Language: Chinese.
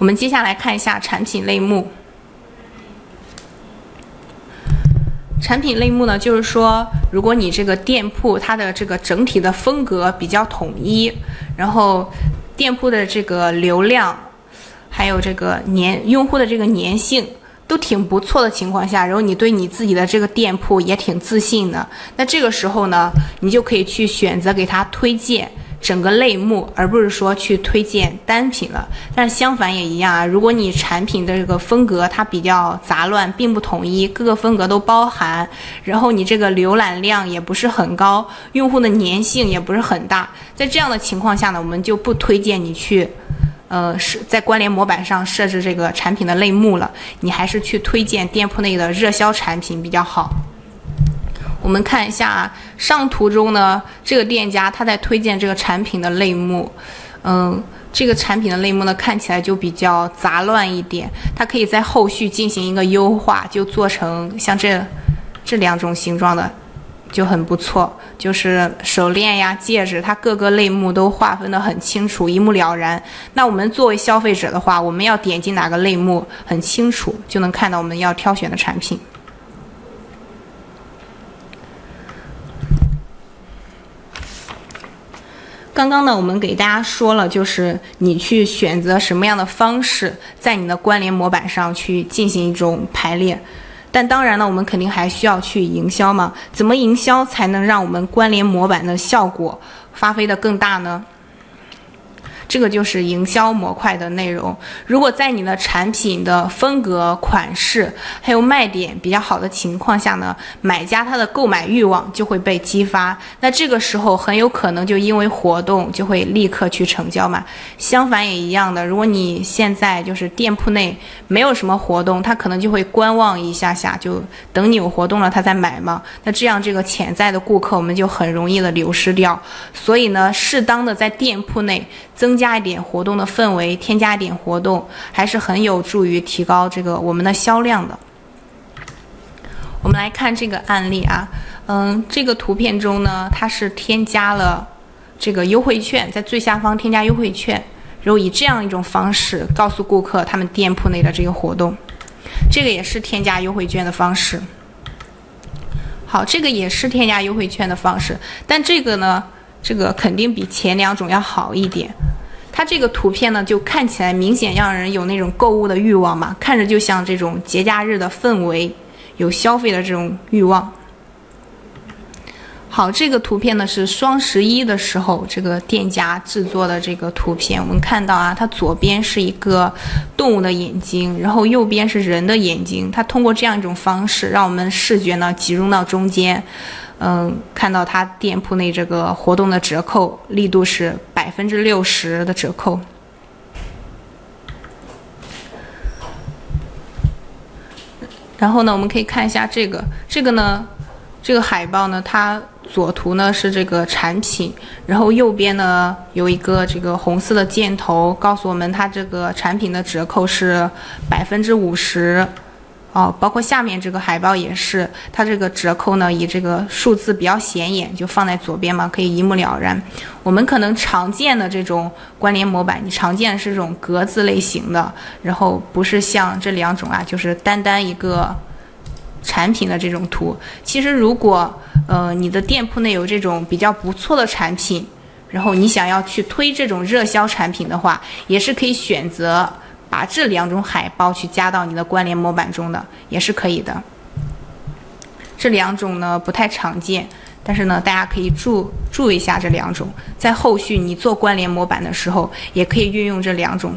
我们接下来看一下产品类目。产品类目呢，就是说，如果你这个店铺它的这个整体的风格比较统一，然后店铺的这个流量，还有这个粘用户的这个粘性都挺不错的情况下，然后你对你自己的这个店铺也挺自信的，那这个时候呢，你就可以去选择给他推荐。整个类目，而不是说去推荐单品了。但是相反也一样啊，如果你产品的这个风格它比较杂乱，并不统一，各个风格都包含，然后你这个浏览量也不是很高，用户的粘性也不是很大，在这样的情况下呢，我们就不推荐你去，呃，是在关联模板上设置这个产品的类目了，你还是去推荐店铺内的热销产品比较好。我们看一下上图中呢，这个店家他在推荐这个产品的类目，嗯，这个产品的类目呢看起来就比较杂乱一点，它可以在后续进行一个优化，就做成像这这两种形状的，就很不错。就是手链呀、戒指，它各个类目都划分的很清楚，一目了然。那我们作为消费者的话，我们要点击哪个类目，很清楚，就能看到我们要挑选的产品。刚刚呢，我们给大家说了，就是你去选择什么样的方式，在你的关联模板上去进行一种排列。但当然呢，我们肯定还需要去营销嘛？怎么营销才能让我们关联模板的效果发挥的更大呢？这个就是营销模块的内容。如果在你的产品的风格、款式还有卖点比较好的情况下呢，买家他的购买欲望就会被激发。那这个时候很有可能就因为活动就会立刻去成交嘛。相反也一样的，如果你现在就是店铺内没有什么活动，他可能就会观望一下下，就等你有活动了他再买嘛。那这样这个潜在的顾客我们就很容易的流失掉。所以呢，适当的在店铺内增。加一点活动的氛围，添加一点活动，还是很有助于提高这个我们的销量的。我们来看这个案例啊，嗯，这个图片中呢，它是添加了这个优惠券，在最下方添加优惠券，然后以这样一种方式告诉顾客他们店铺内的这个活动，这个也是添加优惠券的方式。好，这个也是添加优惠券的方式，但这个呢，这个肯定比前两种要好一点。它这个图片呢，就看起来明显让人有那种购物的欲望嘛，看着就像这种节假日的氛围，有消费的这种欲望。好，这个图片呢是双十一的时候这个店家制作的这个图片，我们看到啊，它左边是一个动物的眼睛，然后右边是人的眼睛，它通过这样一种方式，让我们视觉呢集中到中间。嗯，看到它店铺内这个活动的折扣力度是百分之六十的折扣。然后呢，我们可以看一下这个，这个呢，这个海报呢，它左图呢是这个产品，然后右边呢有一个这个红色的箭头，告诉我们它这个产品的折扣是百分之五十。哦，包括下面这个海报也是，它这个折扣呢，以这个数字比较显眼，就放在左边嘛，可以一目了然。我们可能常见的这种关联模板，你常见的是这种格子类型的，然后不是像这两种啊，就是单单一个产品的这种图。其实如果呃你的店铺内有这种比较不错的产品，然后你想要去推这种热销产品的话，也是可以选择。把这两种海报去加到你的关联模板中的也是可以的。这两种呢不太常见，但是呢大家可以注注意一下这两种，在后续你做关联模板的时候，也可以运用这两种